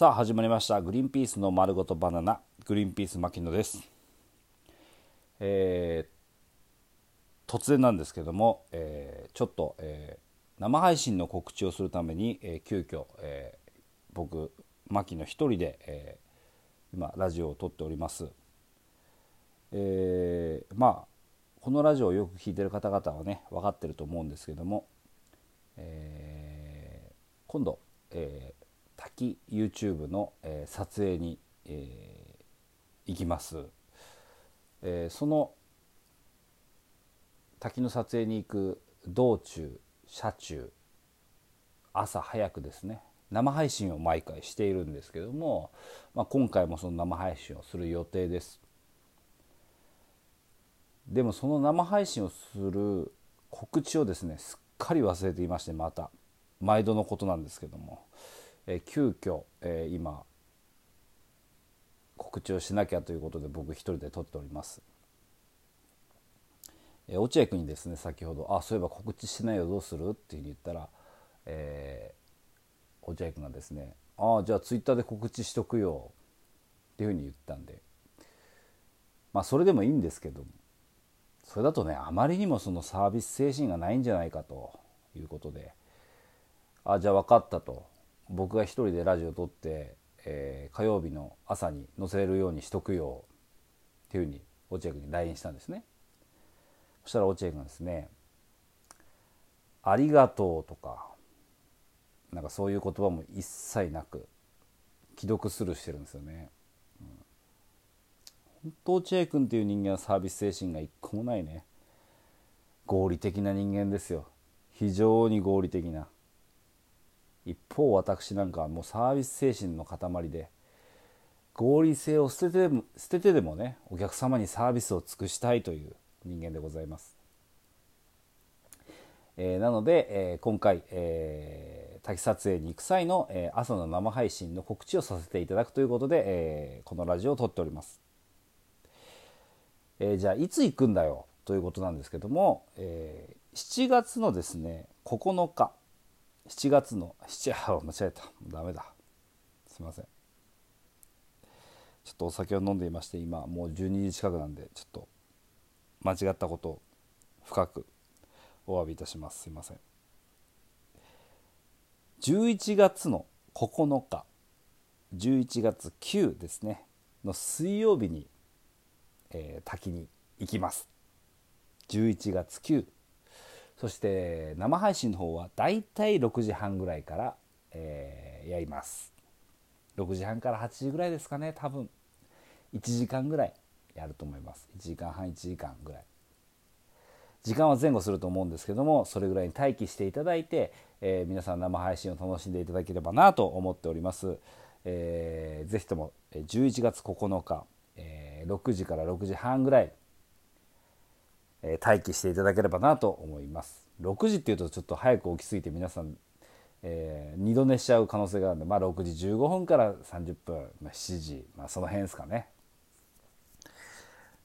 さあ始まりました。グリーンピースの丸ごとバナナ。グリーンピース牧野です、えー、突然なんですけども、えー、ちょっと、えー、生配信の告知をするために、えー、急遽、えー、僕牧野一人で、えー、今ラジオを撮っております、えー、まあこのラジオをよく聞いてる方々はね分かってると思うんですけども、えー、今度、えー滝 YouTube の、えー、撮影に、えー、行きます、えー、その滝の撮影に行く道中車中朝早くですね。生配信を毎回しているんですけども、まあ、今回もその生配信をする予定です。でもその生配信をする告知をですねすっかり忘れていましてまた。毎度のことなんですけども。え急遽、えー、今告知をしなきゃということで僕一人で撮っております。えー、落合君にですね先ほど「あそういえば告知しないよどうする?」っていうふうに言ったら、えー、落合君がですね「ああじゃあツイッターで告知しとくよ」っていうふうに言ったんでまあそれでもいいんですけどそれだとねあまりにもそのサービス精神がないんじゃないかということで「あじゃあ分かった」と僕が一人でラジオ撮って、えー、火曜日の朝に載せれるようにしとくよっていうふうに落合君に LINE したんですね。そしたら落合君がですね「ありがとう」とかなんかそういう言葉も一切なく既読スルーしてるんですよね、うん、本当落合君っていう人間はサービス精神が一個もないね。合理的な人間ですよ。非常に合理的な。一方私なんかはもうサービス精神の塊で合理性を捨てて捨ててでもねお客様にサービスを尽くしたいという人間でございます。えー、なので、えー、今回、えー、滝撮影に行く際の、え朝の生配信の告知をさせていただくということで、えこのラジオを撮っております。えじゃあいつ行くんだよということなんですけども、え7月のですね9日7月の7あ間違えた。ダメだ。すいません。ちょっとお酒を飲んでいまして今もう12時近くなんでちょっと間違ったことを深くお詫びいたします。すいません。11月の9日11月9ですねの水曜日に、えー、滝に行きます。11月9そして生配信の方はだいたい6時半ぐらいから、えー、やります。6時半から8時ぐらいですかね多分。1時間ぐらいやると思います。1時間半1時間ぐらい。時間は前後すると思うんですけどもそれぐらいに待機していただいて、えー、皆さん生配信を楽しんでいただければなと思っております、えー、ぜひとも11月9日、えー、6時から6時半ぐらいえ、待機していただければなと思います。6時っていうとちょっと早く起きすぎて皆さん、えー、2度寝しちゃう可能性があるんで、まあ、6時15分から30分、まあ、7時、まあ、その辺ですかね。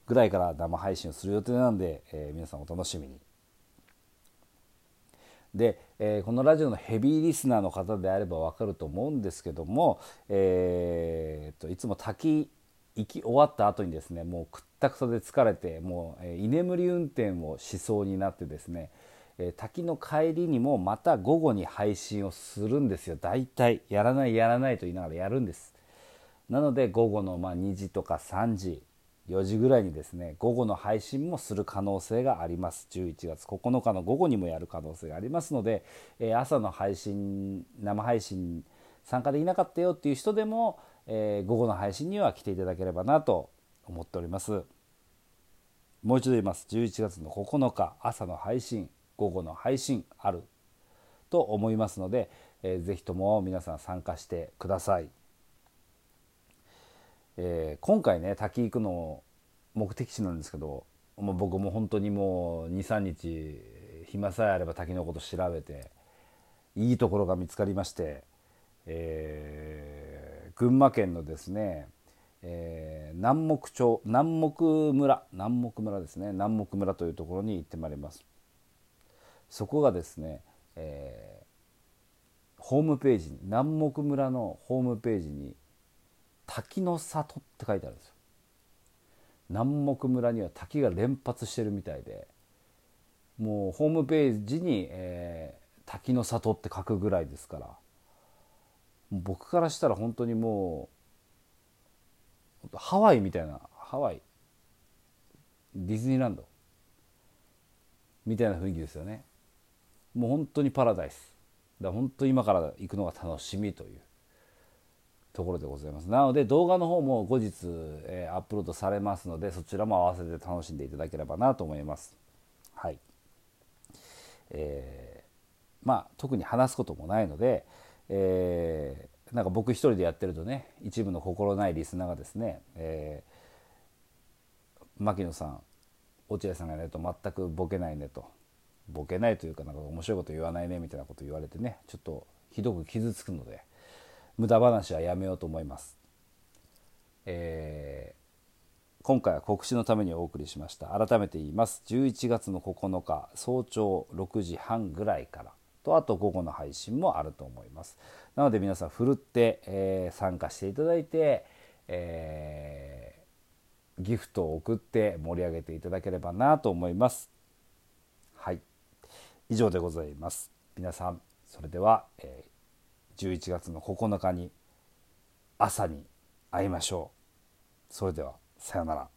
ぐらいから生配信をする予定なんで、えー、皆さんお楽しみに。で、えー、このラジオのヘビーリスナーの方であれば分かると思うんですけども、えー、といつも滝行き終わった後にですねもうくったくさで疲れてもう、え居眠り運転をしそうになってですね、え滝の帰りにもまた午後に配信をするんですよ。大体やらないやらないと言いながらやるんです。なので午後のま2時とか3時4時ぐらいにですね午後の配信もする可能性があります。11月9日の午後にもやる可能性がありますので、え朝の配信生配信参加できなかったよっていう人でも、えー、午後の配信には来ていただければなと思っております。もう一度言います。11月の9日朝の配信午後の配信あると思いますので、えー、ぜひとも皆さん参加してください、えー、今回ね滝行くの目的地なんですけどもう僕も本当にもう23日暇さえあれば滝のこと調べていいところが見つかりまして、えー群馬県のですね、えー、南木町南木村南木村ですね南木村というところに行ってまいりますそこがですね、えー、ホームページに南牧村のホームページに「滝の里」って書いてあるんですよ。南牧村には滝が連発してるみたいでもうホームページに、えー、滝の里って書くぐらいですから僕からしたら本当にもうハワイみたいなハワイディズニーランドみたいな雰囲気ですよね。もう本当にパラダイス。だ本当に今から行くのが楽しみというところでございます。なので動画の方も後日、えー、アップロードされますのでそちらも合わせて楽しんでいただければなと思います。はい。えー、まあ特に話すこともないので、えー、なんか僕一人でやってるとね一部の心ないリスナーがですね、えー、牧野さん落合さんがねと全くボケないねとボケないというかなんか面白いこと言わないねみたいなこと言われてねちょっとひどく傷つくので無駄話はやめようと思います。えー、今回は告知のためにお送りしました。改めて言います。11月の9日早朝6時半ぐらいから。とあと午後の配信もあると思いますなので皆さんふるって、えー、参加していただいて、えー、ギフトを送って盛り上げていただければなと思いますはい以上でございます皆さんそれでは、えー11月の9日に朝に会いましょう。それではさようなら。